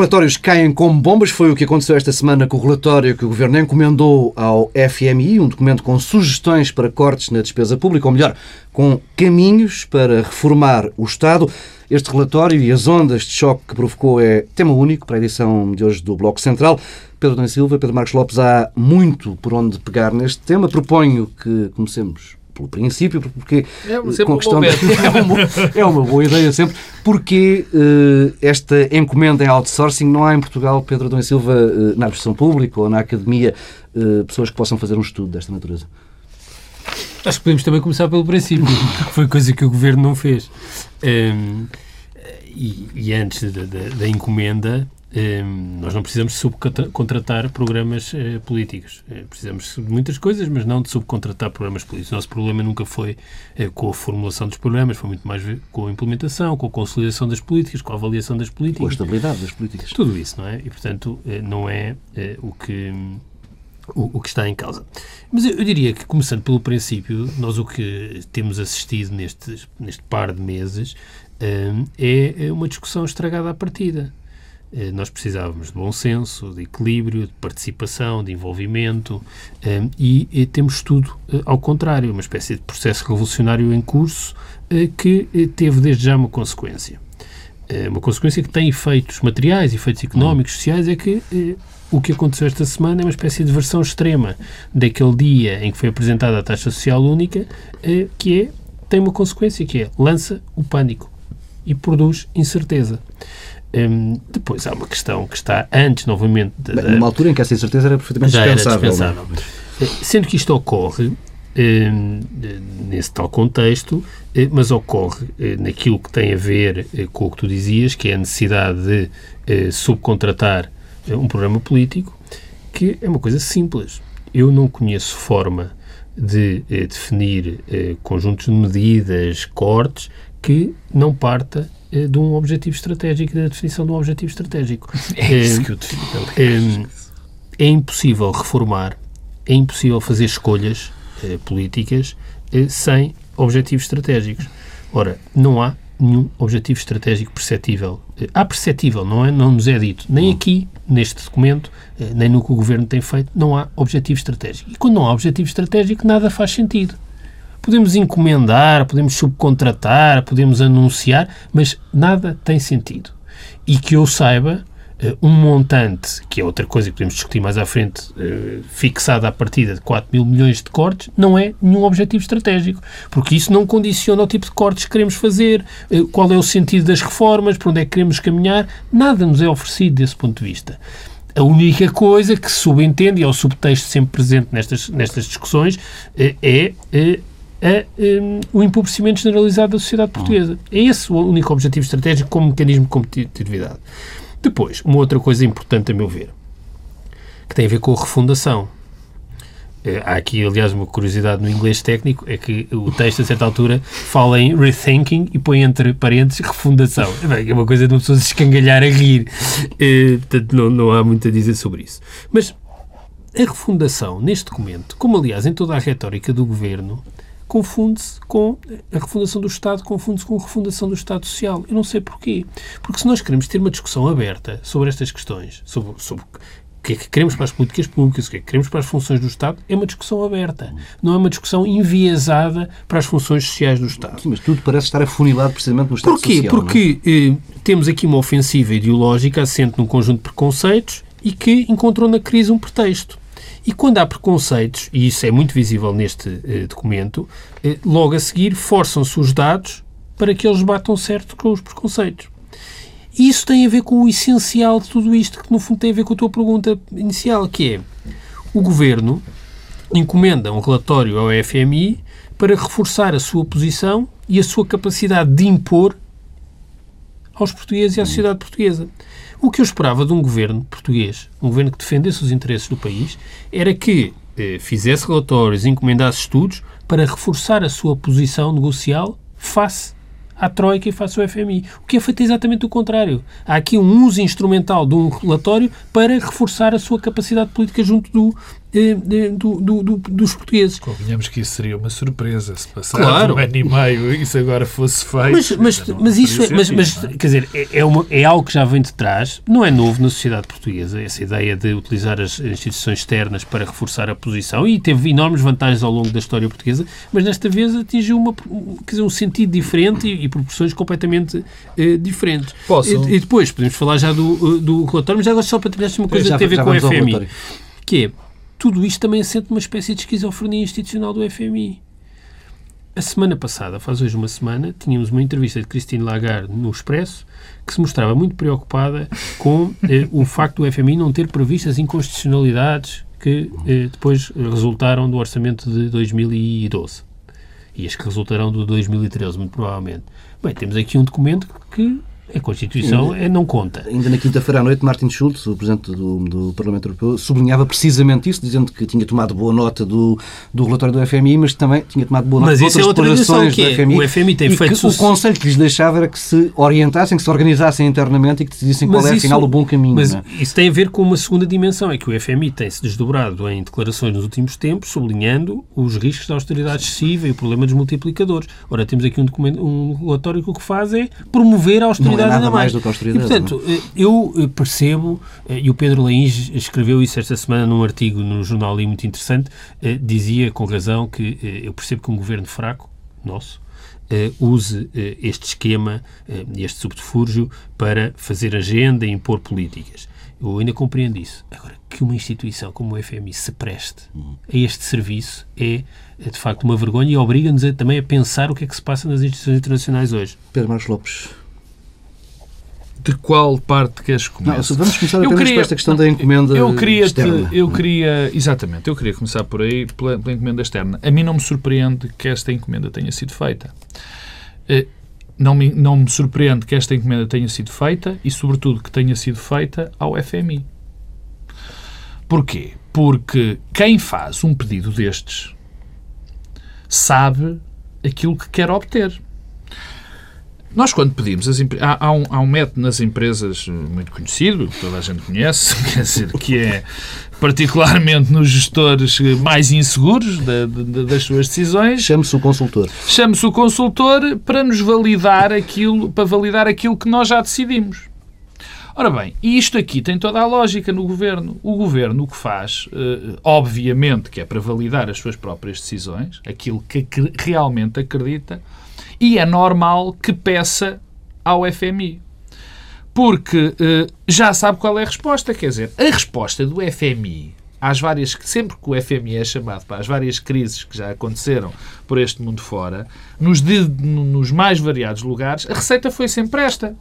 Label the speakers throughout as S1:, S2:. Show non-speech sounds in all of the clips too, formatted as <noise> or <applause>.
S1: Relatórios caem como bombas. Foi o que aconteceu esta semana com o relatório que o Governo encomendou ao FMI, um documento com sugestões para cortes na despesa pública, ou melhor, com caminhos para reformar o Estado. Este relatório e as ondas de choque que provocou é tema único para a edição de hoje do Bloco Central. Pedro Dom Silva, Pedro Marcos Lopes, há muito por onde pegar neste tema. Proponho que comecemos pelo princípio, porque
S2: é questão <laughs>
S1: é, uma, é uma boa ideia sempre, porque uh, esta encomenda em outsourcing não há em Portugal, Pedro Adão e Silva, uh, na administração pública ou na academia, uh, pessoas que possam fazer um estudo desta natureza?
S2: Acho que podemos também começar pelo princípio, que foi coisa que o Governo não fez. Um, ehm, e, e, antes da, da, da encomenda, nós não precisamos subcontratar programas eh, políticos. Eh, precisamos de muitas coisas, mas não de subcontratar programas políticos. O nosso problema nunca foi eh, com a formulação dos programas, foi muito mais com a implementação, com a consolidação das políticas, com a avaliação das políticas. Com a
S1: estabilidade das políticas.
S2: Tudo isso, não é? E, portanto, não é o que. O, o, que está em causa. Mas eu, eu, diria que, começando pelo princípio, nós o que temos assistido neste, neste par de meses é uma discussão estragada à partida. Eh, nós precisávamos de bom senso, de equilíbrio, de participação, de envolvimento eh, e, e temos tudo eh, ao contrário, uma espécie de processo revolucionário em curso que teve desde já uma consequência. Uma consequência que tem efeitos materiais, efeitos económicos, sociais, é que o que aconteceu esta semana é uma espécie de versão extrema daquele dia em que foi apresentada a taxa social única, que é, tem uma consequência que é lança o pânico e produz incerteza. Um, depois há uma questão que está antes, novamente.
S1: De, Bem, numa altura em que essa incerteza era perfeitamente já dispensável. Era dispensável.
S2: É? Sendo que isto ocorre um, nesse tal contexto, eh, mas ocorre eh, naquilo que tem a ver eh, com o que tu dizias, que é a necessidade de subcontratar um programa político, que é uma coisa simples. Eu não conheço forma de definir conjuntos de medidas, cortes, que não parta eh, de um objetivo estratégico, da definição de um objetivo estratégico. <laughs>
S1: É isso que eu defino.
S2: É, é impossível reformar, é impossível fazer escolhas eh, políticas eh, sem objetivos estratégicos. Ora, não há nenhum objetivo estratégico perceptível. Há perceptível, não é? Não nos é dito. Nem aqui, neste documento, nem no que o Governo tem feito, não há objetivo estratégico. E quando não há objetivo estratégico, nada faz sentido. Podemos encomendar, podemos subcontratar, podemos anunciar, mas nada tem sentido. E que eu saiba, eh, um montante, que é outra coisa que podemos discutir mais à frente, eh, fixado à partida de 4 mil milhões de cortes, não é nenhum objetivo estratégico, porque isso não condiciona o tipo de cortes que queremos fazer, eh, qual é o sentido das reformas, para onde é que queremos caminhar, nada nos é oferecido desse ponto de vista. A única coisa que se subentende, e é o subtexto sempre presente nestas, nestas discussões, é, é a um, o empobrecimento generalizado da sociedade portuguesa. É esse o único objetivo estratégico como mecanismo de competitividade. Depois, uma outra coisa importante, a meu ver, que tem a ver com a refundação. Eh, há aqui, aliás, uma curiosidade no inglês técnico, é que o texto, a certa altura, fala em rethinking e põe entre parênteses refundação. É uma coisa de uma pessoa se escangalhar a rir. Eh, portanto, não, não há muito a dizer sobre isso. Mas a refundação, neste documento, como aliás em toda a retórica do governo, confunde-se com a refundação do Estado, confunde-se com a refundação do Estado Social. Eu não sei porquê. Porque se nós queremos ter uma discussão aberta sobre estas questões, sobre, sobre o que é que queremos para as políticas públicas, o que é que queremos para as funções do Estado, é uma discussão aberta. Não é uma discussão enviesada para as funções sociais do Estado.
S1: Sim, mas tudo parece estar afunilado precisamente no Estado
S2: Porquê?
S1: Social.
S2: Porquê? Porque eh, temos aqui uma ofensiva ideológica assente num conjunto de preconceitos e que encontrou na crise um pretexto. E quando há preconceitos, e isso é muito visível neste eh, documento, eh, logo a seguir forçam-se os dados para que eles batam certo com os preconceitos. E isso tem a ver com o essencial de tudo isto, que no fundo tem a ver com a tua pergunta inicial, que é o Governo encomenda um relatório ao FMI para reforçar a sua posição e a sua capacidade de impor aos portugueses e à sociedade portuguesa. O que eu esperava de um governo português, um governo que defendesse os interesses do país, era que eh, fizesse relatórios, encomendasse estudos para reforçar a sua posição negocial face à Troika e face ao FMI. O que é feito exatamente o contrário. Há aqui um uso instrumental de um relatório para reforçar a sua capacidade política junto do, do, do, do, dos portugueses.
S3: Convenhamos que isso seria uma surpresa se passasse claro. um ano e meio isso agora fosse feito.
S2: Mas, mas, mas isso é, mas, mas, quer dizer, é, é, uma, é algo que já vem de trás, não é novo na sociedade portuguesa, essa ideia de utilizar as instituições externas para reforçar a posição e teve enormes vantagens ao longo da história portuguesa, mas desta vez atingiu uma, quer dizer, um sentido diferente e, e proporções completamente eh, diferentes.
S3: Posso?
S2: E, e, depois podemos falar já do, eh, do relatório, mas agora só para terminar uma coisa já, que tem a ver com o FMI, que é tudo isto também assenta uma espécie de esquizofrenia institucional do FMI. A semana passada, faz hoje uma semana, tínhamos uma entrevista de Christine Lagarde no Expresso que se mostrava muito preocupada <laughs> com eh, o facto do FMI não ter previsto as inconstitucionalidades que eh, depois resultaram do orçamento de 2012 e as que resultarão do 2013, muito provavelmente. Bem, temos aqui um documento que a Constituição ainda, não conta.
S1: Ainda na quinta-feira à noite, Martin Schulz, o Presidente do, do, Parlamento Europeu, sublinhava precisamente isso, dizendo que tinha tomado boa nota do, do relatório do FMI, mas também tinha tomado boa nota
S2: mas
S1: de outras
S2: é outra declarações do FMI. O FMI tem feito...
S1: Que o conselho que lhes deixava era que se orientassem, que se organizassem internamente e que decidissem qual é, afinal, o bom caminho.
S2: Mas
S1: é?
S2: isso tem a ver com uma segunda dimensão, é que o FMI tem-se desdobrado em declarações nos últimos tempos, sublinhando os riscos da austeridade excessiva e o problema dos multiplicadores. Ora, temos aqui um, documento, um relatório que o que faz é promover a austeridade ainda mais.
S1: mais do que a
S2: e, portanto,
S1: é?
S2: eu eh, percebo, eh, e o Pedro Leins escreveu isso esta semana num artigo no jornal ali muito interessante, eh, dizia com razão que eu percebo que um governo fraco, nosso, use este esquema, este subterfúgio, para fazer agenda e impor políticas. Eu ainda compreendo isso. Agora, que uma instituição como o FMI se preste a este serviço é, de facto, uma vergonha e obriga-nos também a pensar o que é que se passa nas instituições internacionais hoje.
S1: Pedro Marcos Lopes,
S3: de qual parte queres começar?
S1: Vamos começar apenas queria, por esta questão não, da encomenda
S3: eu queria
S1: externa.
S3: Te, eu queria, exatamente, eu queria começar por aí, pela, pela, encomenda externa. A mim não me surpreende que esta encomenda tenha sido feita. Eh, não me, não me surpreende que esta encomenda tenha sido feita e, sobretudo, que tenha sido feita ao FMI. Porquê? Porque quem faz um pedido destes sabe aquilo que quer obter. Nós, quando pedimos, as há, há, um, há um método nas empresas eh, muito conhecido, que toda a gente conhece, <laughs> quer dizer, que é particularmente nos gestores mais inseguros da, da, das suas decisões.
S1: Chame-se o consultor.
S3: Chame-se o consultor para nos validar aquilo, para validar aquilo que nós já decidimos. Ora bem, e isto aqui tem toda a lógica no governo. O governo o que faz, eh, obviamente, que é para validar as suas próprias decisões, aquilo que realmente acredita, e é normal que peça ao FMI. Porque uh, já sabe qual é a resposta. Quer dizer, a resposta do FMI às várias. Sempre que o FMI é chamado para as várias crises que já aconteceram por este mundo fora, nos, de, nos mais variados lugares, a receita foi sempre esta.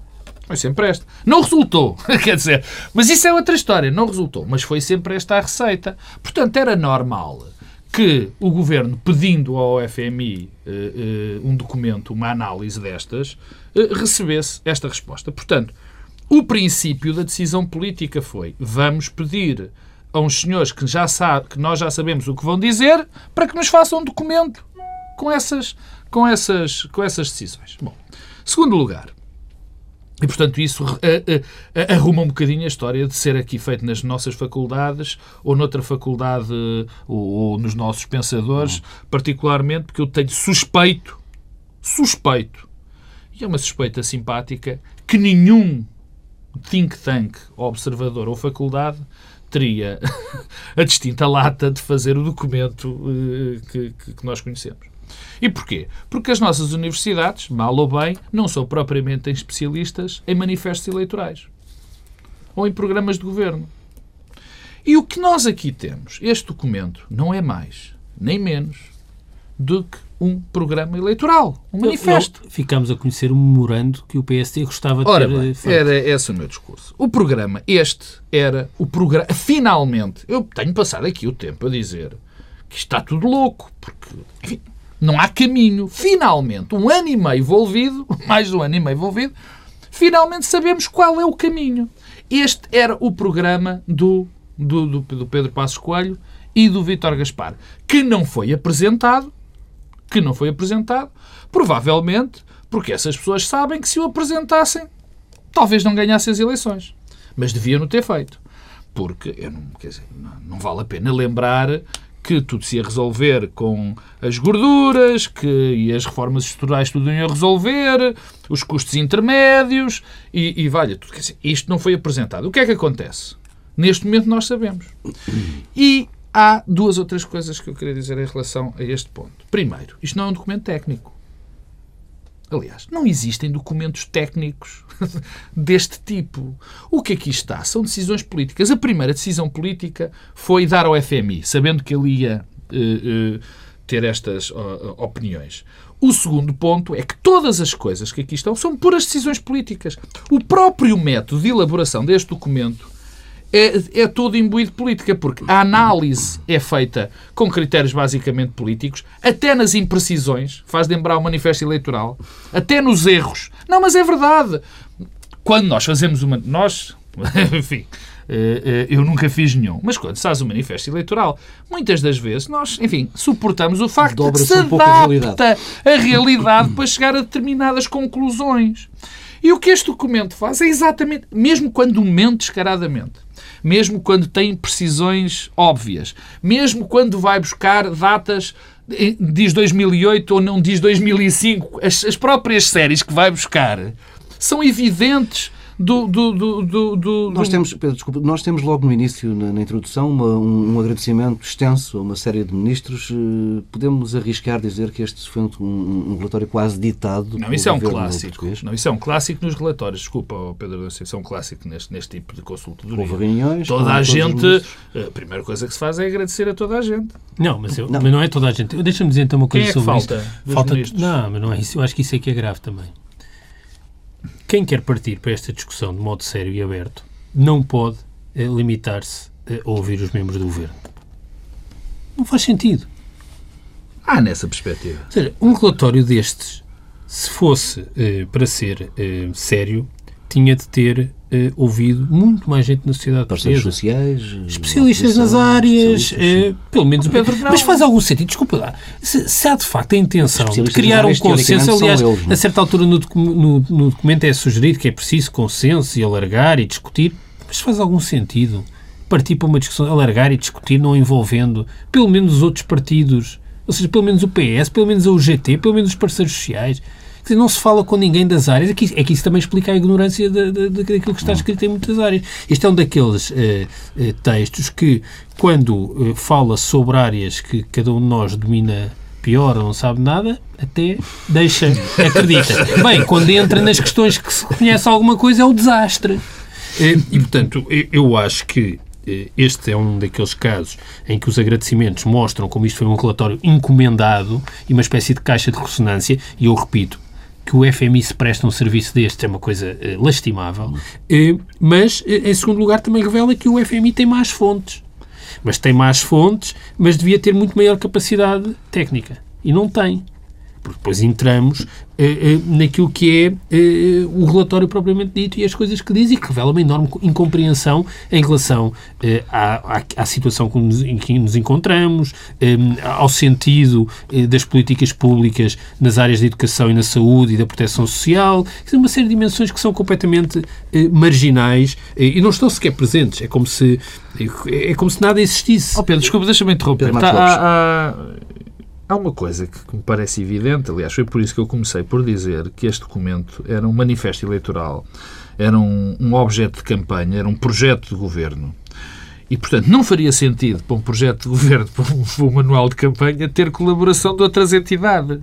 S3: Foi sempre esta. Não resultou, <laughs> quer dizer, mas isso é outra história. Não resultou, mas foi sempre esta a receita. Portanto, era normal que o governo, pedindo ao FMI uh, uh, um documento, uma análise destas, uh, recebesse esta resposta. Portanto, o princípio da decisão política foi: vamos pedir a uns senhores que, já sabe, que nós já sabemos o que vão dizer para que nos façam um documento com essas, com essas, com essas decisões. Bom, segundo lugar, e, portanto, isso arruma um bocadinho a história de ser aqui feito nas nossas faculdades ou noutra faculdade ou, nos nossos pensadores, particularmente porque eu tenho suspeito, suspeito, e é uma suspeita simpática, que nenhum think tank, observador ou faculdade teria <laughs> a distinta lata de fazer o documento eh, que nós conhecemos. E porquê? Porque as nossas universidades, mal ou bem, não são propriamente especialistas em manifestos eleitorais ou em programas de governo. E o que nós aqui temos, este documento, não é mais nem menos do que um programa eleitoral, um manifesto.
S2: ficamos a conhecer um memorando que o PSD gostava de
S3: Ora
S2: ter
S3: bem, feito. Era esse o meu discurso. O programa, este era o programa. Finalmente, eu tenho passado aqui o tempo a dizer que está tudo louco, porque, enfim, não há caminho. Finalmente, um ano e meio envolvido, <laughs> mais um ano e meio envolvido, finalmente sabemos qual é o caminho. Este era o programa do, do, do, do Pedro Passos Coelho e do Vítor Gaspar, que não foi apresentado, que não foi apresentado, provavelmente porque essas pessoas sabem que se o apresentassem, talvez não ganhassem as eleições. Mas deviam-no ter feito. porque eu não, quer dizer, não, não vale a pena lembrar que tudo se ia resolver com as gorduras, que e as reformas estruturais tudo iam resolver, os custos intermédios e, e valha tudo. Quer dizer, isto não foi apresentado. O que é que acontece? Neste momento nós sabemos. E há duas outras coisas que eu queria dizer em relação a este ponto. Primeiro, isto não é um documento técnico. Aliás, não existem documentos técnicos <laughs> deste tipo. O que aqui está são decisões políticas. A primeira decisão política foi dar ao FMI, sabendo que ele ia uh, uh, ter estas uh, opiniões. O segundo ponto é que todas as coisas que aqui estão são puras decisões políticas. O próprio método de elaboração deste documento é, é todo imbuído de política, porque a análise é feita com critérios basicamente políticos, até nas imprecisões, faz lembrar o manifesto eleitoral, até nos erros. Não, mas é verdade. Quando nós fazemos uma. Nós, <laughs> enfim, eh, eh, eu nunca fiz nenhum. Mas quando se faz o manifesto eleitoral, muitas das vezes nós, enfim, suportamos o facto de que se adapta a realidade. a realidade para chegar a determinadas conclusões. E o que este documento faz é exatamente, mesmo quando mente descaradamente, mesmo quando tem precisões óbvias, mesmo quando vai buscar datas diz 2008 ou não diz 2005, as, as próprias séries que vai buscar são evidentes do, do, do, do,
S1: nós temos Pedro, desculpa, nós temos logo no início na, na introdução uma, um, um, agradecimento extenso a uma série de ministros. Eh, podemos arriscar dizer que este foi um, um, um relatório quase ditado
S3: não isso é um clássico. não isso é um clássico nos relatórios. Desculpa Pedro isso é um clássico neste, neste tipo de consultoria
S1: houve reuniões
S3: toda a gente a primeira coisa que se faz é agradecer a toda a gente.
S2: Não mas, eu, não. mas não é toda a gente. Deixa-me dizer então uma coisa
S3: Quem é
S2: sobre
S3: falta
S2: isto. falta não mas não é isso. Eu acho que isso é que é grave também quem quer partir para esta discussão de modo sério e aberto não pode eh, limitar-se a ouvir os membros do governo. Não faz sentido.
S3: Ah, nessa perspectiva.
S2: Ou seja, um relatório destes, se fosse eh, para ser eh, sério, tinha de ter eh, ouvido muito mais gente na sociedade
S1: portuguesa. sociais,
S2: especialistas nas áreas, eh, pelo menos o Pedro Mas faz algum sentido, desculpa lá, se, se há de facto a intenção de criar um consenso, aliás, eles, a certa altura no, no, no documento é sugerido que é preciso consenso e alargar e discutir, mas faz algum sentido partir para uma discussão, alargar e discutir, não envolvendo pelo menos os outros partidos, ou seja, pelo menos o PS, pelo menos a UGT, pelo menos os parceiros sociais, dizer, não se fala com ninguém das áreas. É que, é que isso também explica a ignorância de, de, daquilo que está escrito em muitas áreas. Este é um daqueles uh, uh, textos que, quando uh, fala sobre áreas que cada um de nós domina pior ou não sabe nada, até deixa, <laughs> acredita. Bem, quando entra nas questões que se conhece alguma coisa, é o desastre. E, portanto, eu acho que este é um daqueles casos em que os agradecimentos mostram como isto foi um relatório encomendado e uma espécie de caixa de ressonância, e eu repito, que o FMI se presta um serviço deste é uma coisa uh, lastimável, uh, mas, uh, em segundo lugar, também revela que o FMI tem más fontes. Mas tem más fontes, mas devia ter muito maior capacidade técnica. E não tem. Porque depois entramos eh, eh, naquilo que é eh, o relatório propriamente dito e as coisas que diz e que revela uma enorme incompreensão em relação à, à, à, situação em que nos encontramos, ao sentido das políticas públicas nas áreas da educação e na saúde e da proteção social, uma série de dimensões que são completamente marginais e não estão sequer presentes. É como se, é como se nada existisse.
S3: Oh Pedro, desculpa, deixa-me interromper. Tá, há, há Há uma coisa que me parece evidente, aliás, foi por isso que eu comecei por dizer que este documento era um manifesto eleitoral, era um, um objeto de campanha, era um projeto de governo. E, portanto, não faria sentido para um projeto de governo, <laughs> para um, para um manual de campanha, ter colaboração de outras entidades.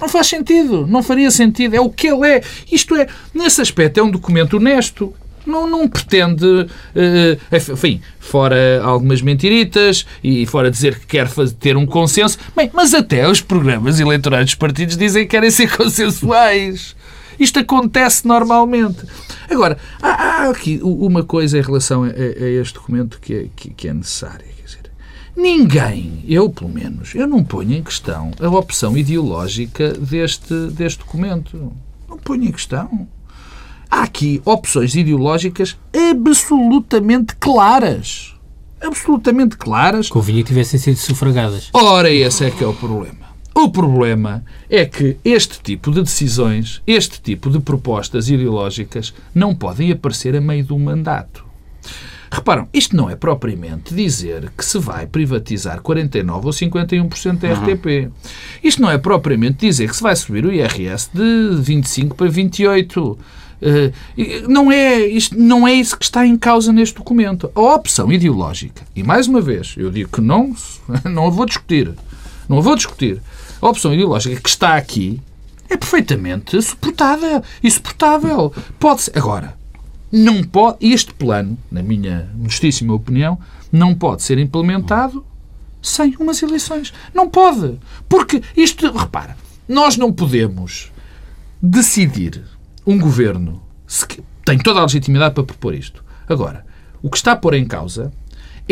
S3: Não faz sentido, não faria sentido. É o que ele é. Isto é, nesse aspecto, é um documento honesto. Não, não pretende, uh, enfim, fora algumas mentiritas e fora dizer que quer fazer, ter um consenso. Bem, mas até os programas eleitorais dos partidos dizem que querem ser <laughs> consensuais. Isto acontece normalmente. Agora, há, há aqui uma coisa em relação a, a este documento que é, que, que é necessária. Dizer, ninguém, eu pelo menos, eu não ponho em questão a opção ideológica deste, deste documento. Não ponho em questão há aqui opções ideológicas absolutamente claras. Absolutamente claras.
S2: Convinha que tivessem sido sufragadas.
S3: Ora, esse é que é o problema. O problema é que este tipo de decisões, este tipo de propostas ideológicas, não podem aparecer a meio de um mandato. Reparam, isto não é propriamente dizer que se vai privatizar 49% ou 51% da RTP. Isto não é propriamente dizer que se vai subir o IRS de 25% para 28%. Uh, não, é, isto, não é isso que está em causa neste documento. A opção ideológica, e mais uma vez, eu digo que não, <laughs> não a vou discutir, não a vou discutir, a opção ideológica que está aqui é perfeitamente suportável e suportável. Pode ser. Agora, não pode, este plano, na minha modestíssima opinião, não pode ser implementado sem umas eleições. Não pode. Porque isto, repara, nós não podemos decidir um governo tem toda a legitimidade para propor isto. Agora, o que está a pôr em causa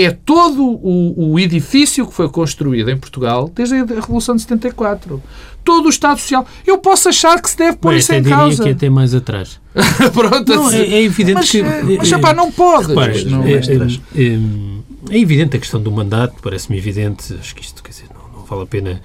S3: é todo o, o, edifício que foi construído em Portugal desde a Revolução de 74. Todo o Estado Social. Eu posso achar que se deve pôr
S2: Bem,
S3: isso em
S2: diria
S3: causa.
S2: que é até mais atrás. <laughs>
S3: Pronto,
S2: Não, é, é evidente
S3: mas,
S2: que...
S3: Mas, rapaz, não pode.
S2: Repare,
S3: Não-
S2: é, é, é, é evidente a questão do mandato, parece-me evidente, acho que isto, quer dizer, não, não vale a pena...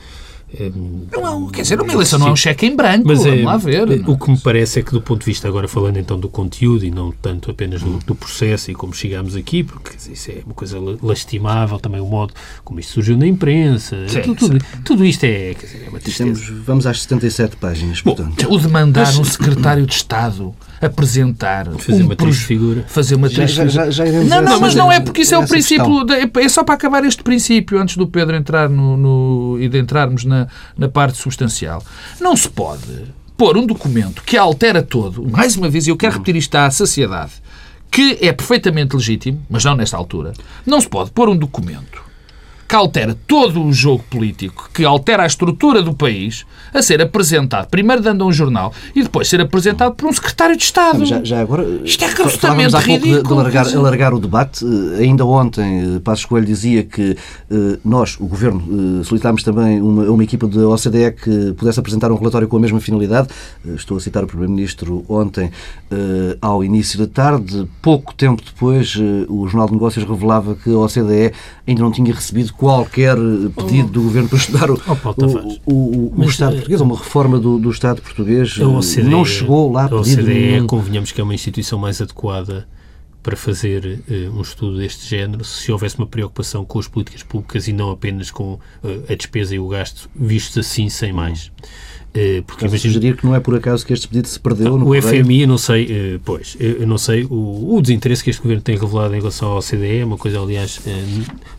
S2: é,
S3: Não é um- quer dizer, uma eleição não é um cheque em branco.
S2: Mas é,
S3: vamos lá ver.
S2: é,
S3: é?
S2: o que me parece é que, do ponto de vista, agora falando então do conteúdo e não tanto apenas do, do processo e como chegámos aqui, porque dizer, isso é uma coisa la- lastimável, também o modo como isto surgiu na imprensa,
S3: Sim,
S2: tudo, tudo, tudo isto é, quer dizer, é uma tristeza.
S1: Estamos, vamos às 77 páginas, portanto.
S3: O de mandar um secretário de Estado apresentar
S2: Fazer
S3: um
S2: uma triste figura.
S3: fazer uma triste
S1: já, já, já
S3: Não, não, mas não é porque isso é o princípio. da- É só para acabar este princípio antes do Pedro entrar no, no- e de entrarmos na, na parte substancial. Não se pode pôr um documento que altera todo, mais uma vez, e eu quero repetir isto à saciedade, que é perfeitamente legítimo, mas não nesta altura. Não se pode pôr um documento que altera todo o jogo político, que altera a estrutura do país, a ser apresentado, primeiro dando a um jornal e depois ser apresentado por um secretário de Estado.
S1: Já, já agora,
S3: Isto é absolutamente
S1: há pouco de- de,
S3: ridículo,
S1: alargar, o debate. Eh, Ainda ontem, eh, Passos Coelho dizia que eh, nós, o Governo, solicitámos também uma, uma equipa da OCDE que pudesse apresentar um relatório com a mesma finalidade. Estou a citar o Primeiro-Ministro ontem, ao início da tarde. Pouco tempo depois, o Jornal de Negócios revelava que a OCDE ainda não tinha recebido qualquer pedido do Governo para estudar o,
S2: Oh,
S1: o, o- o- Estado
S2: eh,
S1: português, uma reforma do, do Estado português.
S2: OCDE,
S1: não chegou lá
S2: a
S1: pedido
S2: OCDE,
S1: nenhum.
S2: convenhamos que é uma instituição mais adequada para fazer eh, um estudo deste género se houvesse uma preocupação com as políticas públicas e não apenas com eh, a despesa e o gasto vistos assim, sem mais. Eh, porque
S1: Estás a
S2: imagino-
S1: sugerir que não é por acaso que este pedido se perdeu no
S2: o? FMI, eu não sei, eh, pois, eu eu não sei, o, o desinteresse que este governo tem revelado em relação ao OCDE é uma coisa, aliás, eh,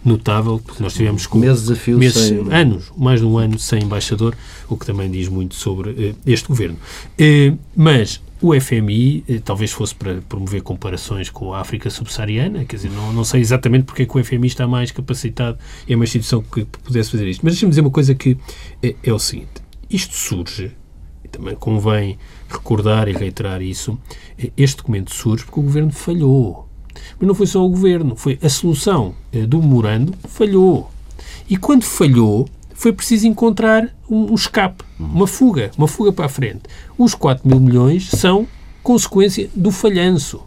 S2: notável, porque nós tivemos com
S1: Meses a fio
S2: meses,
S1: sem-
S2: anos, mais de um ano sem embaixador, o que também diz muito sobre eh, este governo. Eh, mas o FMI eh, talvez fosse para promover comparações com a África subsaariana, quer dizer, não, não sei exatamente porque é que o FMI está mais capacitado, é uma instituição que pudesse fazer isto. Mas deixa-me dizer uma coisa que é, é o seguinte, isto surge, e também convém recordar e reiterar isso, este documento surge porque o governo falhou. Mas não foi só o governo, foi a solução eh, do memorando falhou. E quando falhou, foi preciso encontrar um escape, uma fuga, uma fuga para a frente. Os 4 mil milhões são consequência do falhanço.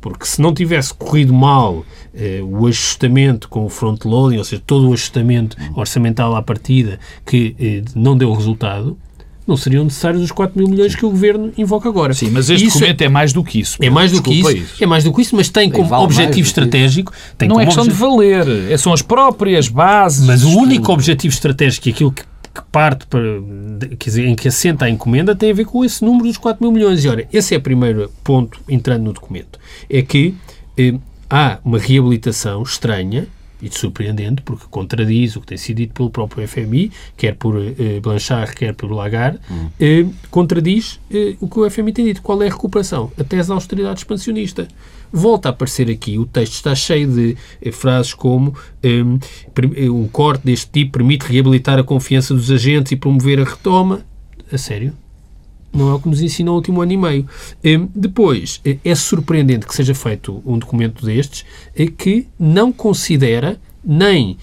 S2: Porque se não tivesse corrido mal eh, o ajustamento com o front-loading, ou seja, todo o ajustamento orçamental à partida que eh, não deu resultado, não seriam necessários os 4 mil milhões que o Governo invoca agora.
S3: Sim, mas este
S2: isso
S3: documento é mais do que isso.
S2: é mais do que
S3: Desculpa
S2: isso, é mais do que isso, mas tem como
S1: vale
S2: objetivo estratégico... Tem
S3: Não
S2: como
S3: é questão de
S2: obje-
S3: valer, é- são as próprias bases.
S2: Mas o
S3: de
S2: único objetivo estratégico e aquilo que, que parte para, quer dizer, em que assenta a encomenda tem a ver com esse número dos 4 mil milhões. E ora, esse é o primeiro ponto entrando no documento. É que eh, há uma reabilitação estranha e surpreendente, porque contradiz o que tem sido dito pelo próprio FMI, quer por eh, Blanchard, quer por Lagarde, eh, contradiz eh, o que o FMI tem dito. Qual é a recuperação? A tese da austeridade expansionista. Volta a aparecer aqui, o texto está cheio de eh, frases como eh, prim- eh, um corte deste tipo permite reabilitar a confiança dos agentes e promover a retoma. A sério? Não é o que nos ensinou o último ano e meio. Eh, depois, eh, é surpreendente que seja feito um documento destes eh, que não considera nem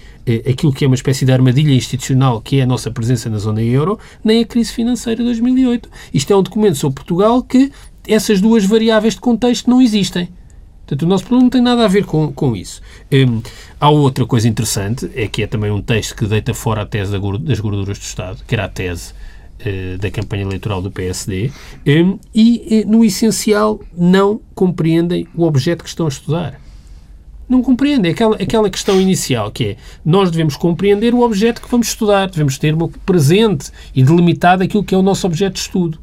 S2: aquilo que é uma espécie de armadilha institucional, que é a nossa presença na zona euro, nem a crise financeira de 2008. Isto é um documento sobre Portugal que essas duas variáveis de contexto não existem. Portanto, o nosso problema não tem nada a ver com, com isso. Há outra coisa interessante, é que é também um texto que deita fora a tese das gorduras do Estado, que era a tese da campanha eleitoral do PSD um, e, no essencial, não compreendem o objeto que estão a estudar. Não compreendem. Aquela, aquela questão inicial que é nós devemos compreender o objeto que vamos estudar, devemos ter presente e delimitado aquilo que é o nosso objeto de estudo.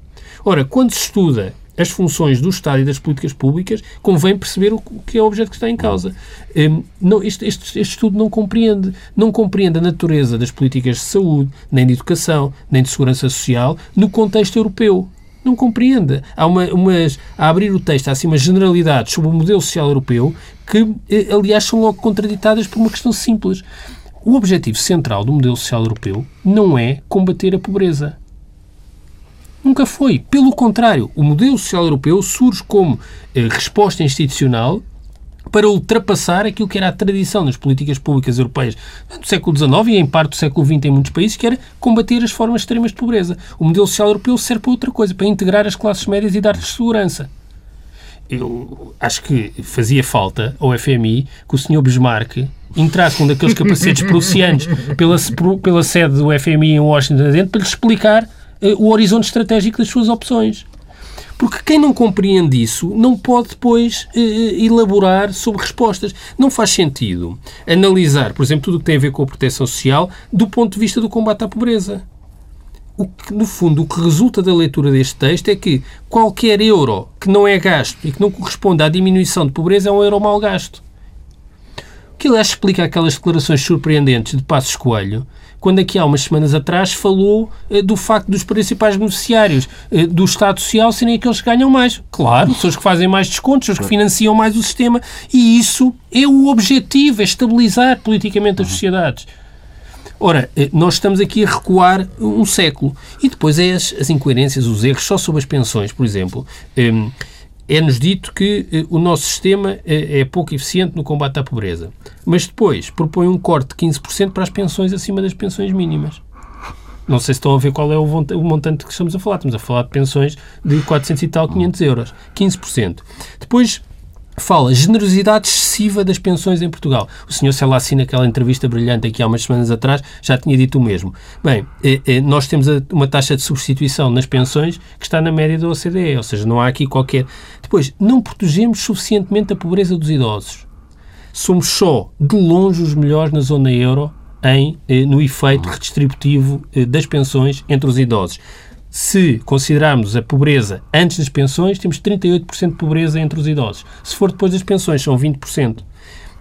S2: Ora, quando se estuda as funções do Estado e das políticas públicas, convém perceber o que é o objeto que está em causa. Um, não, este, este, este, estudo não compreende. Não compreende a natureza das políticas de saúde, nem de educação, nem de segurança social no contexto europeu. Não compreende. Há uma, umas, a abrir o texto, há assim umas generalidades sobre o modelo social europeu que, eh, aliás, são logo contraditadas por uma questão simples. O objetivo central do modelo social europeu não é combater a pobreza Nunca foi. Pelo contrário, o modelo social europeu surge como eh, resposta institucional para ultrapassar aquilo que era a tradição das políticas públicas europeias do século XIX e em parte do século XX em muitos países, que era combater as formas extremas de pobreza. O modelo social europeu serve para outra coisa, para integrar as classes médias e dar-lhes segurança. Eu acho que fazia falta ao FMI que o Sr. Bismarck entrasse com um daqueles capacetes <laughs> prussianos pela, pela sede do FMI em Washington dentro para lhe explicar o horizonte estratégico das suas opções. Porque quem não compreende isso não pode depois eh, eh, elaborar sobre respostas. Não faz sentido analisar, por exemplo, tudo o que tem a ver com a proteção social do ponto de vista do combate à pobreza. O que, no fundo, o que resulta da leitura deste texto é que qualquer euro que não é gasto e que não corresponde à diminuição de pobreza é um euro mal gasto. Que, aliás, explica aquelas declarações surpreendentes de Passos Coelho, quando aqui há umas semanas atrás falou eh, do facto dos principais beneficiários eh, do Estado Social serem aqueles que ganham mais. Claro, são os que fazem mais descontos, são os que financiam mais o sistema e isso é o objetivo, é estabilizar politicamente as sociedades. Ora, eh, nós estamos aqui a recuar um século. E depois é as, as incoerências, os erros, só sobre as pensões, por exemplo. Um, é-nos dito que eh, o nosso sistema eh, é pouco eficiente no combate à pobreza. Mas depois propõe um corte de 15% para as pensões acima das pensões mínimas. Não sei se estão a ver qual é o montante que estamos a falar. Estamos a falar de pensões de 400 e tal, 500 euros. 15%. Depois fala generosidade excessiva das pensões em Portugal. O senhor Selassie, naquela entrevista brilhante aqui há umas semanas atrás, já tinha dito o mesmo. Bem, eh, eh, nós temos uma taxa de substituição nas pensões que está na média da OCDE, ou seja, não há aqui qualquer... Depois, não protegemos suficientemente a pobreza dos idosos. Somos só, de longe, os melhores na zona euro em, eh, no efeito redistributivo das pensões entre os idosos. Se considerarmos a pobreza antes das pensões, temos 38% de pobreza entre os idosos. Se for depois das pensões, são 20%.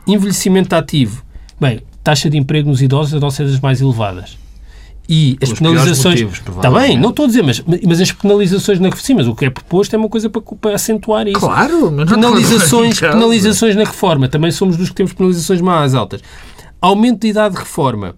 S2: Envelhecimento ativo. Bem, taxa de emprego nos idosos é das mais elevadas. E as penalizações. Está bem, não estou a dizer, mas, mas as penalizações na sim, mas o que é proposto é uma coisa para, para acentuar isso.
S3: Claro,
S2: mas penalizações, <laughs> penalizações na reforma. Também somos dos que temos penalizações mais altas. Aumento de idade de reforma.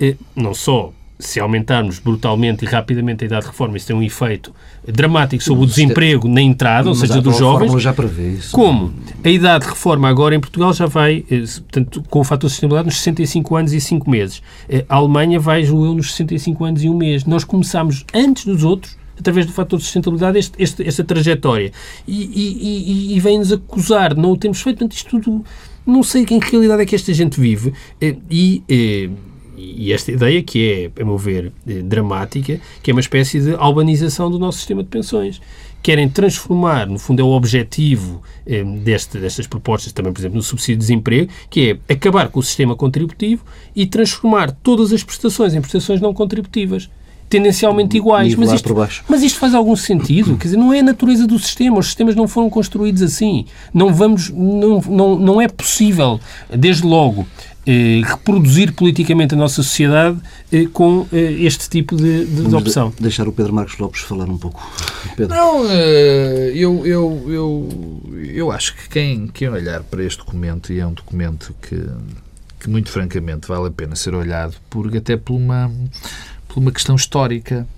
S2: Eh, não só se aumentarmos brutalmente e rapidamente a idade de reforma, isso tem um efeito dramático sobre o desemprego na entrada, ou seja, dos jovens.
S1: já prevê isso.
S2: Como a idade de reforma agora em Portugal já vai, eh, portanto, com o fator de sustentabilidade, nos 65 anos e 5 meses. Eh, a Alemanha vai, julgo nos 65 anos e 1 mês. Nós começámos antes dos outros através do fator de sustentabilidade, este, este, esta trajetória. E, e, e, vem-nos acusar, não o temos feito. Portanto, isto tudo, não sei em que realidade é que esta gente vive. Eh, e e esta ideia que é, a meu ver, eh, dramática, que é uma espécie de albanização do nosso sistema de pensões. Querem transformar, no fundo é o objetivo eh, deste, destas propostas, também, por exemplo, no subsídio de desemprego, que é acabar com o sistema contributivo e transformar todas as prestações em prestações não contributivas tendencialmente iguais. Mas isto, mas isto, faz algum sentido? Quer dizer, não é a natureza do sistema. Os sistemas não foram construídos assim. Não vamos, não, não, não é possível, desde logo, eh, reproduzir politicamente a nossa sociedade eh, com eh, este tipo de, de, de opção.
S1: De deixar o Pedro Marcos Lopes falar um pouco. Pedro.
S3: Não, eu, eu, eu, eu acho que quem, quem olhar para este documento, e é um documento que, que muito francamente vale a pena ser olhado, porque até por uma, por uma questão histórica,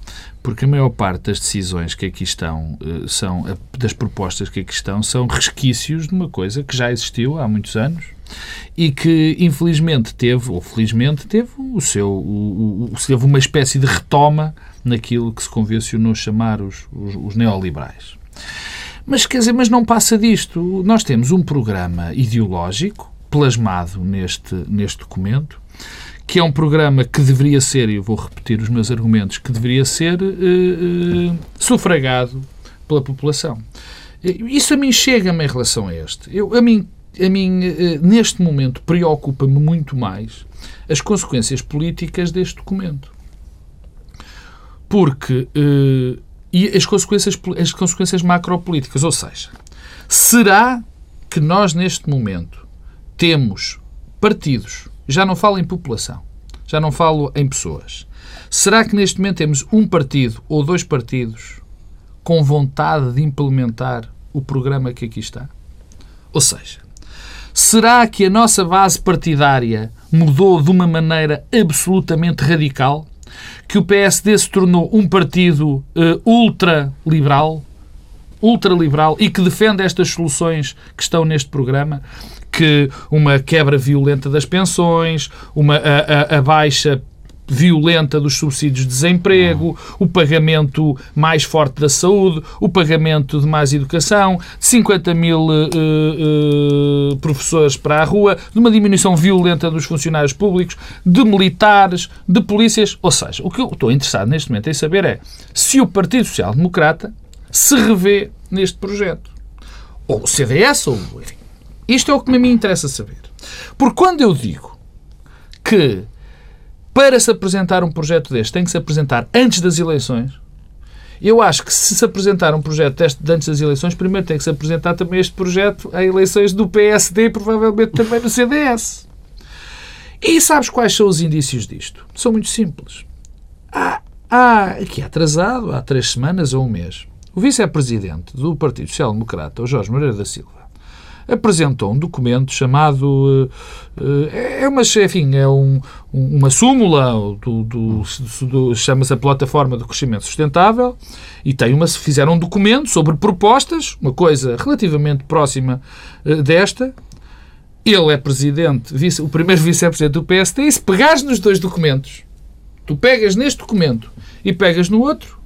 S3: porque a maior parte das decisões que aqui estão, são das propostas que aqui estão, são resquícios de uma coisa que já existiu há muitos anos, e que infelizmente teve, ou felizmente teve o seu, o, o, teve uma espécie de retoma naquilo que se convencionou chamar os, os, os neoliberais. Mas quer dizer, mas não passa disto. Nós temos um programa ideológico plasmado neste, neste documento que é um programa que deveria ser, e eu vou repetir os meus argumentos, que deveria ser uh, uh, sufragado pela população. Isso a mim chega-me em relação a este. Eu, a mim, a mim uh, neste momento, preocupa-me muito mais as consequências políticas deste documento. Porque. e as consequências, as consequências macropolíticas, ou seja, será que nós neste momento temos partidos já não falo em população, já não falo em pessoas. Será que neste momento temos um partido ou dois partidos com vontade de implementar o programa que aqui está? Ou seja, será que a nossa base partidária mudou de uma maneira absolutamente radical? Que o PSD se tornou um partido uh, ultraliberal? ultraliberal e que defende estas soluções que estão neste programa? que uma quebra violenta das pensões, uma a, a, a baixa violenta dos subsídios de desemprego, o pagamento mais forte da saúde, o pagamento de mais educação, de 50 mil uh, uh, professores para a rua, de uma diminuição violenta dos funcionários públicos, de militares, de polícias. Ou seja, o que eu estou interessado neste momento em saber é se o Partido Social Democrata se revê neste projeto. Ou o CDS, ou enfim, isto é o que me interessa saber. Porque quando eu digo que para se apresentar um projeto deste tem que se apresentar antes das eleições, eu acho que se se apresentar um projeto deste antes das eleições, primeiro tem que se apresentar também este projeto a eleições do PSD e provavelmente também no CDS. E sabes quais são os indícios disto? São muito simples. Há, há aqui atrasado, há três semanas ou um mês, o vice-presidente do Partido Social Democrata, o Jorge Moreira da Silva, apresentou um documento chamado. Eh, é uma, enfim, é um, uma súmula do, do, do chama-se a Plataforma do Crescimento Sustentável e tem uma, fizeram um documento sobre propostas, uma coisa relativamente próxima eh, desta. Ele é presidente, vice, o primeiro vice-presidente do PSD, e se pegares nos dois documentos, tu pegas neste documento e pegas no outro,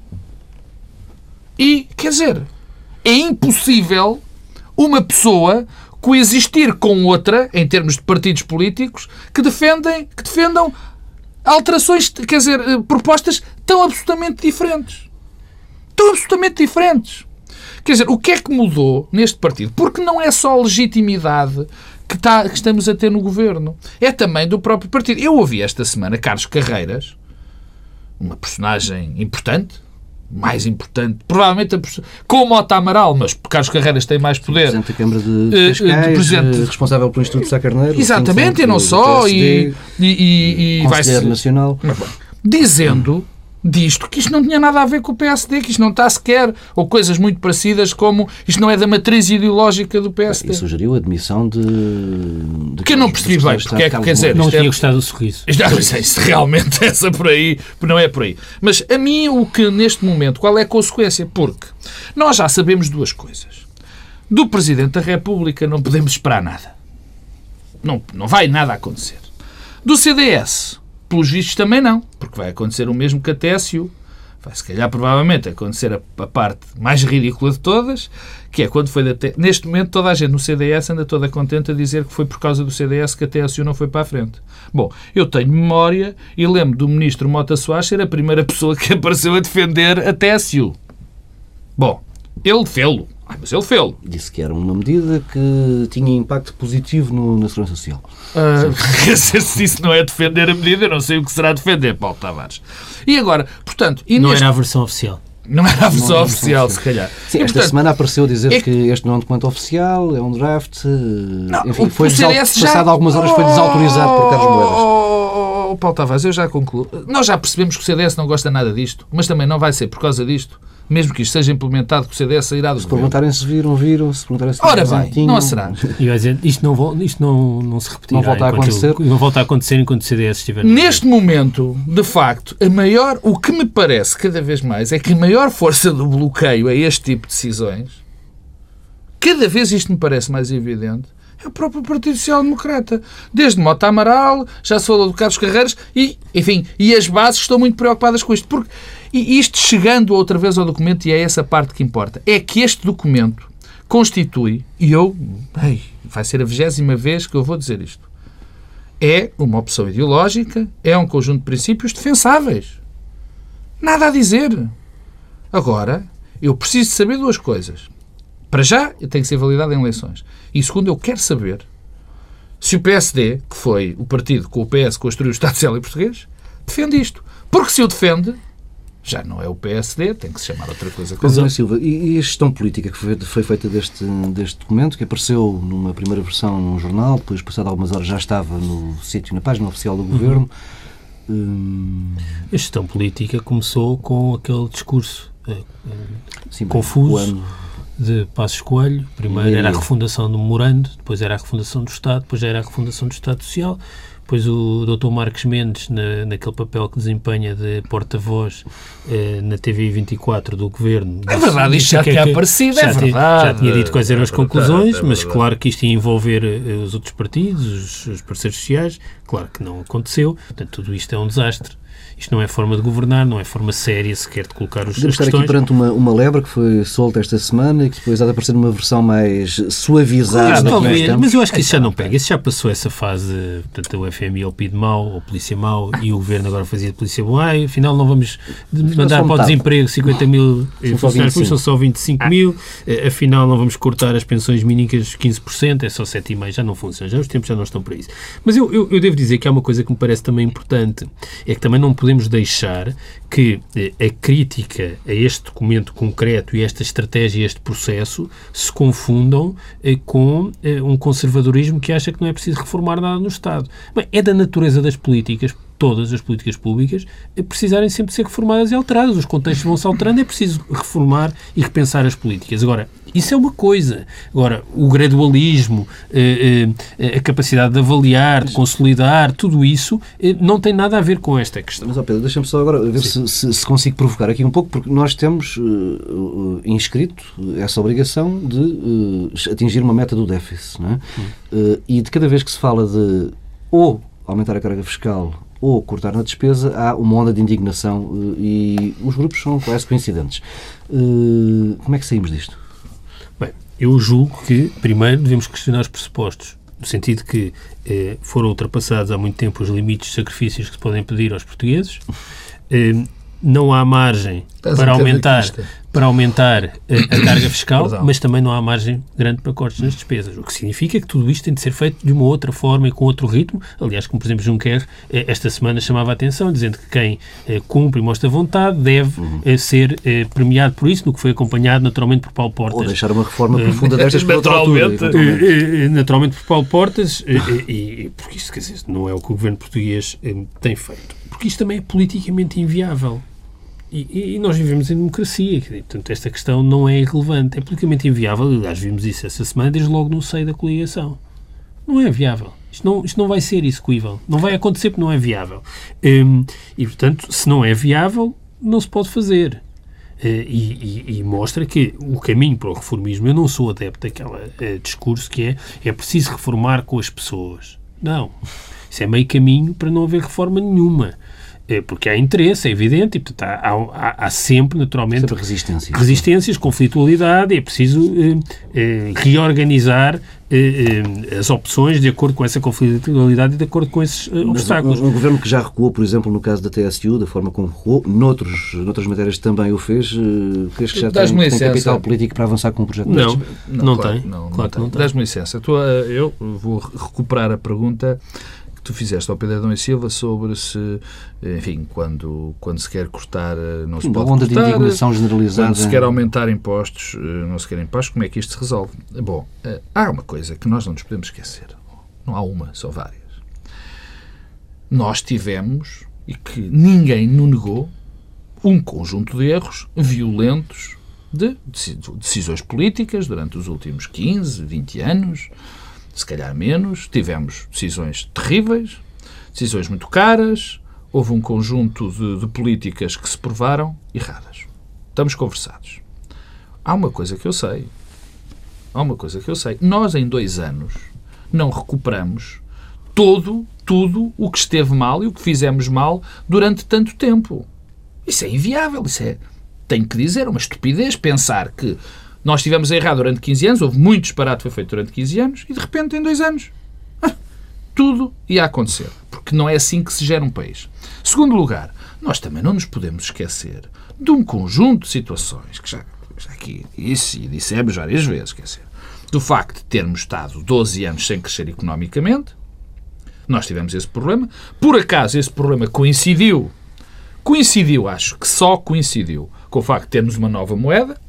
S3: e, quer dizer, é impossível uma pessoa coexistir com outra, em termos de partidos políticos, que defendem, que defendam alterações, quer dizer, eh, propostas tão absolutamente diferentes. Tão absolutamente diferentes. Quer dizer, o que é que mudou neste partido? Porque não é só legitimidade que, está, que estamos a ter no governo. É também do próprio partido. Eu ouvi esta semana Carlos Carreiras, uma personagem importante, mais importante, provavelmente com o Mota Amaral, mas Carlos Carreiras tem mais poder.
S1: Presidente da Câmara de eh, Cascais, presidente... Eh, responsável pelo Instituto de Sá Carneiro.
S3: Exatamente, e não só, e, e, e,
S1: e vai ser... Nacional.
S3: Dizendo disto, que isto não tinha nada a ver com o PSD, que isto não está sequer, ou coisas muito parecidas como isto não é da matriz ideológica do PSD.
S1: E sugeriu a admissão de...
S3: de que eu não percebi bem, porque é que quer dizer...
S2: Não tinha é... gostado do sorriso.
S3: Isto, não, isso realmente <laughs> essa por aí, não é por aí. Mas a mim o que neste momento, qual é a consequência? Porque nós já sabemos duas coisas. Do Presidente da República não podemos esperar nada. Não, não vai nada acontecer. Do CDS pelos vistos também não, porque vai acontecer o mesmo que a TSU. Vai, se calhar, provavelmente, acontecer a, a, parte mais ridícula de todas, que é quando foi da Neste momento, toda a gente no CDS anda toda contente a dizer que foi por causa do CDS que a TSU não foi para a frente. Bom, eu tenho memória e lembro do ministro Mota Soares ser a primeira pessoa que <laughs> apareceu a defender a TSU. Bom, ele fê-lo. Ah, mas ele fê-lo.
S1: Disse que era uma medida que tinha impacto positivo no, na segurança social. <laughs>
S3: Uh, se isso não é defender a medida, eu não sei o que será defender, Paulo Tavares. E agora, portanto... E
S2: não neste... era a versão oficial.
S3: Não era a versão oficial, se calhar.
S1: Sim,
S3: e,
S1: esta portanto, semana apareceu dizer é... que este não é um documento oficial, é um draft. Não, Enfim, foi desautorizado, já... passado algumas horas foi desautorizado por Carlos Moedas.
S3: Oh, Paulo Tavares, eu já concluo. Nós já percebemos que o CDS não gosta nada disto, mas também não vai ser por causa disto mesmo que isto seja implementado, que o CDS sairá do
S1: Se perguntarem se viram, viram. Se perguntarem se
S3: Ora bem, tinham, não será.
S2: E vai dizer, isto não, isto não, não se repetirá.
S1: Não volta a acontecer.
S2: não volta a acontecer enquanto o CDS estiver...
S3: Neste momento, de facto, a maior, o que me parece cada vez mais é que a maior força do bloqueio a este tipo de decisões, cada vez isto me parece mais evidente, é o próprio Partido Social Democrata. Desde Mota Amaral, já se falou do Carlos Carreiras e, enfim, e as bases estão muito preocupadas com isto. Porque, e isto chegando outra vez ao documento, e é essa parte que importa, é que este documento constitui, e eu, ei, vai ser a vigésima vez que eu vou dizer isto, é uma opção ideológica, é um conjunto de princípios defensáveis. Nada a dizer. Agora, eu preciso saber duas coisas. Para já, tem que ser validado em eleições. E segundo, eu quero saber se o PSD, que foi o partido com o PS que construiu o Estado Social Português, defende isto. Porque se o defende, já não é o PSD, tem que se chamar outra coisa.
S1: Mas, Silva, e a gestão política que foi, foi, feita deste, deste documento, que apareceu numa primeira versão num jornal, depois, passado algumas horas, já estava no sítio, na página oficial do Governo.
S2: Uhum. Hum... A gestão política começou com aquele discurso uh, Sim, confuso de Passos Coelho. Primeiro era a refundação do memorando, depois era a refundação do Estado, depois era a refundação do Estado Social, depois o Dr. Marcos Mendes, na, naquele papel que desempenha de porta-voz eh, na TV 24 do Governo.
S3: É verdade, isto já tinha aparecido, é verdade.
S2: Já tinha dito quais eram as é conclusões, é mas claro que isto ia envolver eh, os outros partidos, os, os parceiros sociais, claro que não aconteceu. Portanto, tudo isto é um desastre. Isto não é forma de governar, não é forma séria sequer de colocar os
S1: Podemos estar aqui perante uma, uma lebre que foi solta esta semana e que depois há de aparecer numa versão mais suavizada.
S2: Claro, talvez, mas eu acho que isso já não pega. Isso já passou essa fase, portanto, o FMI é o PID mau, ou polícia mau, <laughs> e o governo agora fazia de polícia boa. Ah, afinal não vamos mandar para o desemprego 50 mil funcionários, são só 25 mil. Eh, afinal não vamos cortar as pensões mínimas 15%, é só 7,5%. Já não funciona, já os tempos já não estão para isso. Mas eu, eu, eu devo dizer que há uma coisa que me parece também importante, é que também não podemos deixar que eh, a crítica a este documento concreto e esta estratégia e este processo se confundam eh, com eh, um conservadorismo que acha que não é preciso reformar nada no Estado. É da natureza das políticas todas as políticas públicas precisarem sempre ser reformadas e alteradas. Os contextos vão se alterando, é preciso reformar e repensar as políticas. Agora, isso é uma coisa. Agora, o gradualismo, eh, eh, a capacidade de avaliar, de consolidar, tudo isso eh, não tem nada a ver com esta questão.
S1: Mas, ó Pedro, deixa-me só agora ver se, se, se, consigo provocar aqui um pouco, porque nós temos uh, inscrito essa obrigação de uh, atingir uma meta do déficit. É? Hum. e de cada vez que se fala de ou aumentar a carga fiscal ou cortar na despesa, há uma onda de indignação e os grupos são quase coincidentes. Como é que saímos disto?
S2: Eu julgo que, primeiro, devemos questionar os pressupostos, no sentido que eh, foram ultrapassados há muito tempo os limites de sacrifícios que se podem pedir aos portugueses. <laughs> Eh, não há margem para aumentar, para aumentar a, eh, a carga fiscal, Perdão. mas também não há margem grande para cortes nas despesas. O que significa que tudo isto tem de ser feito de uma outra forma e com outro ritmo. Aliás, como por exemplo Juncker eh, esta semana chamava a atenção, dizendo que quem eh, cumpre e mostra vontade deve uhum. ser premiado por isso, no que foi acompanhado naturalmente por Paulo Portas. Ou
S1: deixar uma reforma profunda destas para
S2: naturalmente, naturalmente por Paulo Portas, e, porque isto quer dizer, não é o que o governo português tem feito. Porque isto também é politicamente inviável. E, e, nós vivemos em democracia, portanto, esta questão não é irrelevante, é politicamente inviável. Aliás, vimos isso essa semana, desde logo no seio da coligação. Não é viável. Isto não, isto não vai ser execuível. Não vai acontecer porque não é viável. Um, e, portanto, se não é viável, não se pode fazer. Uh, e, e, e, mostra que o caminho para o reformismo, eu não sou adepto daquele uh, discurso que é é preciso reformar com as pessoas. Não. Isso é meio caminho para não haver reforma nenhuma. É, porque há interesse, é evidente, e portanto, há, há, há sempre, naturalmente, sempre
S1: resistências.
S2: resistências, conflitualidade, é preciso eh, eh, reorganizar eh, eh, as opções de acordo com essa conflitualidade e de acordo com esses eh, obstáculos.
S1: Um, um, governo que já recuou, por exemplo, no caso da TSU, da forma como recuou, noutros, noutras matérias também o fez, uh, crees que já tem, tem capital político para avançar com o projeto?
S2: Não, não, não, claro, tem. Não, claro não, não tem.
S3: Dás-me licença. Eu vou recuperar a pergunta tu fizeste ao Pedro Adão e Silva sobre se, enfim, quando, quando se quer cortar, eh, não se pode onda cortar,
S1: de indignação generalizada.
S3: Quando se quer aumentar impostos, eh, não se quer impostos, como é que isto se resolve? Bom, eh, há uma coisa que nós não nos podemos esquecer. Não há uma, são várias. Nós tivemos, e que ninguém nos negou, um conjunto de erros violentos de decisões políticas durante os últimos 15, 20 anos, se calhar menos, tivemos decisões terríveis, decisões muito caras, houve um conjunto de, de políticas que se provaram erradas. Estamos conversados. Há uma coisa que eu sei. Há uma coisa que eu sei. Nós, em dois anos, não recuperamos todo, tudo o que esteve mal e o que fizemos mal durante tanto tempo. Isso é inviável. Isso é, tenho que dizer, uma estupidez pensar que nós estivemos a errar durante 15 anos, houve muito disparate foi feito durante 15 anos, e de repente em dois anos. tudo ia acontecer. Porque não é assim que se gera um país. Segundo lugar, nós também não nos podemos esquecer de um conjunto de situações que já, já aqui disse e dissemos várias vezes, quer dizer, do facto de termos estado 12 anos sem crescer economicamente, nós tivemos esse problema. Por acaso, esse problema coincidiu, coincidiu, acho que só coincidiu com o facto de termos uma nova moeda.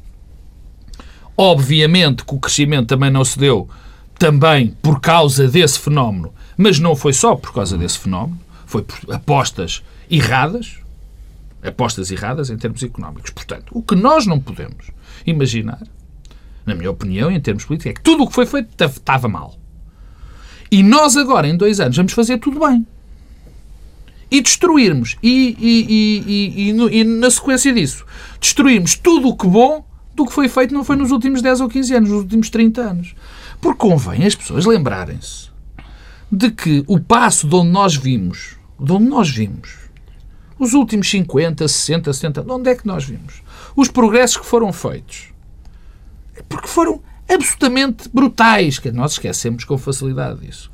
S3: Obviamente que o crescimento também não se deu também por causa desse fenómeno, mas não foi só por causa desse fenómeno, foi por apostas erradas, apostas erradas em termos económicos. Portanto, o que nós não podemos imaginar, na minha opinião, em termos políticos, é que tudo o que foi feito estava mal. E nós agora, em dois anos, vamos fazer tudo bem. E destruirmos, e, e, e, e, na sequência disso, destruirmos tudo o que bom do que foi feito não foi nos últimos 10 ou 15 anos, nos últimos 30 anos. Porque convém as pessoas lembrarem-se de que o passo de onde nós vimos, de onde nós vimos, os últimos 50, 60, 70, de onde é que nós vimos? Os progressos que foram feitos. É porque foram absolutamente brutais, que nós esquecemos com facilidade disso.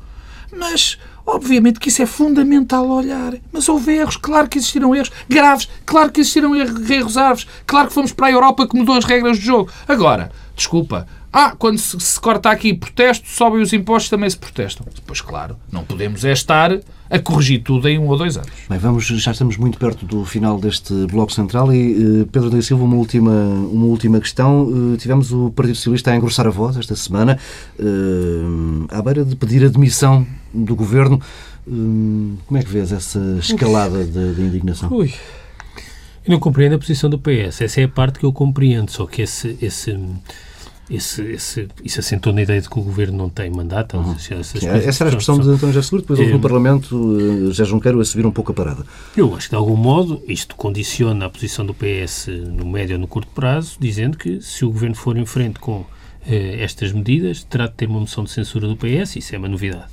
S3: Mas, obviamente, que isso é fundamental olhar. Mas houve erros, claro que existiram erros graves, claro que existiram erros árvores, claro que fomos para a Europa que mudou as regras do jogo. Agora, desculpa, ah, quando se, se corta aqui protesto, sobem os impostos, também se protestam. Pois claro, não podemos é estar a corrigir tudo em um ou dois anos.
S1: Bem, vamos, já estamos muito perto do final deste Bloco Central e, uh, Pedro da Silva, uma última, uma última questão. Uh, tivemos o Partido Socialista a engrossar a voz esta semana, uh, à beira de pedir a demissão do Governo. como é que vês essa escalada de, de indignação?
S2: Ui. Eu não compreendo a posição do PS. Essa é a parte que eu compreendo, só que esse... esse esse, esse, isso assentou na ideia de que o governo não tem mandato. Uhum.
S1: Essa, era a expressão de António José Seguro, depois houve é, no Parlamento eh, José Junqueiro a subir um pouco a parada.
S2: Eu acho que, de algum modo, isto condiciona a posição do PS no médio ou no curto prazo, dizendo que se o governo for em frente com eh, estas medidas, terá de ter uma moção de censura do PS, isso é uma novidade.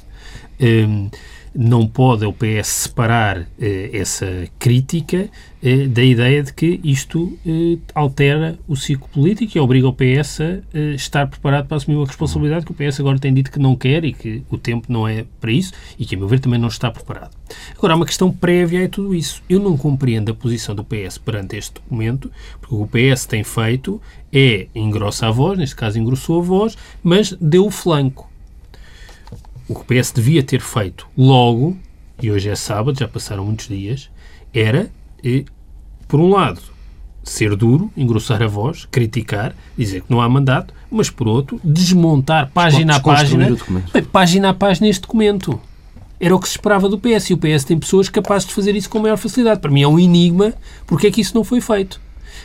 S2: Um, não pode o PS separar eh, essa crítica eh, da ideia de que isto eh, altera o ciclo político e obriga o PS a eh, estar preparado para assumir uma responsabilidade que o PS agora tem dito que não quer e que o tempo não é para isso e que, a meu ver, também não está preparado. Agora, há uma questão prévia a tudo isso. Eu não compreendo a posição do PS perante este documento, porque o PS tem feito é engrossa a voz, neste caso engrossou a voz, mas deu o flanco o que o PS devia ter feito logo, e hoje é sábado, já passaram muitos dias, era, e, por um lado, ser duro, engrossar a voz, criticar, dizer que não há mandato, mas por outro, desmontar página a página, página a página este documento. Era o que se esperava do PS e o PS tem pessoas capazes de fazer isso com maior facilidade. Para mim é um enigma porque é que isso não foi feito.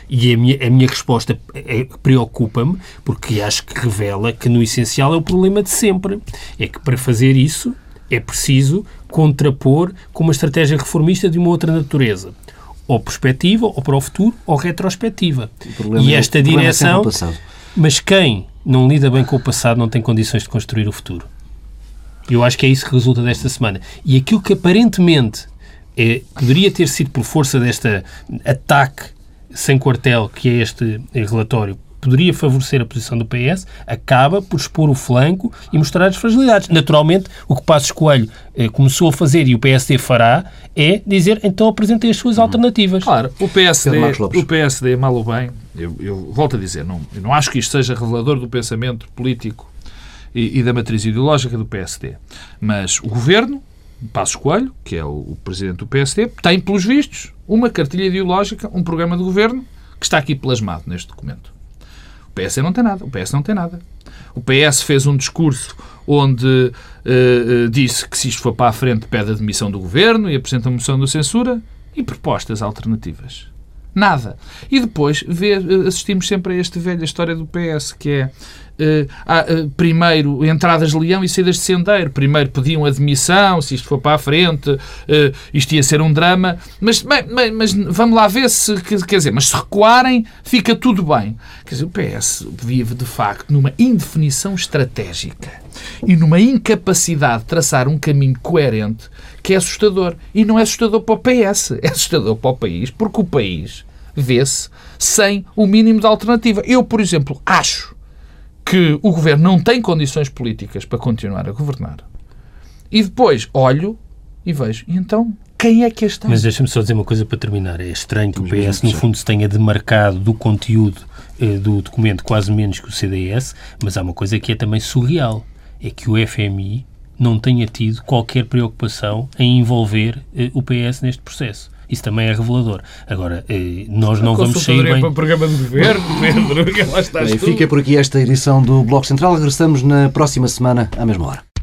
S2: E a minha, a minha resposta é, preocupa-me, porque acho que revela que, no essencial, é o problema de sempre. É que, para fazer isso, é preciso contrapor com uma estratégia reformista de uma outra natureza. Ou perspectiva, ou para o futuro, ou retrospectiva. E é esta é, direção... Mas quem não lida bem com o passado não tem condições de construir o futuro. Eu acho que é isso que resulta desta semana. E aquilo que aparentemente é, poderia ter sido por força deste ataque sem quartel, que é este relatório, poderia favorecer a posição do PS, acaba por expor o flanco e mostrar as fragilidades. Naturalmente, o que Passos Coelho eh, começou a fazer e o PSD fará é dizer, então apresentem as suas alternativas.
S3: Claro, o PSD, o PSD mal ou bem, eu, eu, volto a dizer, não, eu não acho que isto seja revelador do pensamento político e, e da matriz ideológica do PSD. Mas o Governo, Passos Coelho, que é o, o presidente do PSD, tem, pelos vistos, uma cartilha ideológica, um programa de governo que está aqui plasmado neste documento. O PS não tem nada. O PS não tem nada. O PS fez um discurso onde uh, uh, disse que se isto for para a frente pede a demissão do governo e apresenta uma moção de censura e propostas alternativas. Nada. E depois vê, eh, assistimos sempre a esta velha história do PS, que é primeiro entradas de leão e saídas de sendeiro. Primeiro pediam admissão, se isto for para a frente, uh, isto ia ser um drama. Mas, bem, mas vamos lá ver se, quer dizer, mas se recuarem, fica tudo bem. Quer dizer, o PS vive de facto numa indefinição estratégica e numa incapacidade de traçar um caminho coerente que é assustador. E não é assustador para o PS, é assustador para o país, porque o país vê-se sem o mínimo de alternativa. Eu, por exemplo, acho que o governo não tem condições políticas para continuar a governar. E depois olho e vejo, e então quem é que está?
S2: Mas deixa-me só dizer uma coisa para terminar. É estranho que o PS, no fundo, se tenha demarcado do conteúdo eh, do documento quase menos que o CDS, mas há uma coisa que é também surreal. É que o FMI não tenha tido qualquer preocupação em envolver eh, o PS neste processo. Isso também é revelador. Agora, eh, nós não vamos sair bem...
S3: para o programa de governo, <laughs> Pedro, que lá estás
S1: Bem,
S3: tu.
S1: fica por aqui esta edição do Bloco Central. Regressamos na próxima semana, à mesma hora.